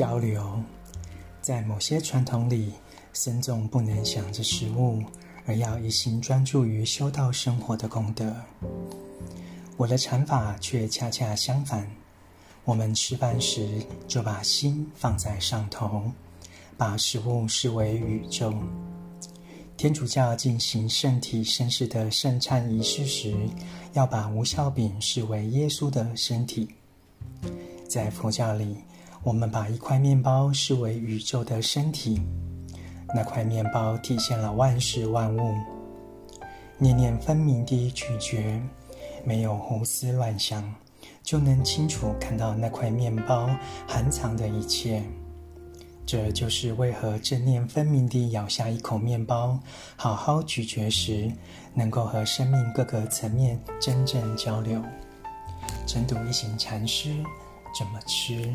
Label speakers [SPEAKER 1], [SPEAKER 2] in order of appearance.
[SPEAKER 1] 交流。在某些传统里，僧众不能想着食物，而要一心专注于修道生活的功德。我的禅法却恰恰相反。我们吃饭时就把心放在上头，把食物视为宇宙。天主教进行圣体圣事的圣餐仪式时，要把无酵饼视为耶稣的身体。在佛教里，我们把一块面包视为宇宙的身体，那块面包体现了万事万物。念念分明地咀嚼，没有胡思乱想，就能清楚看到那块面包含藏的一切。这就是为何正念分明地咬下一口面包，好好咀嚼时，能够和生命各个层面真正交流。晨读一行禅师怎么吃？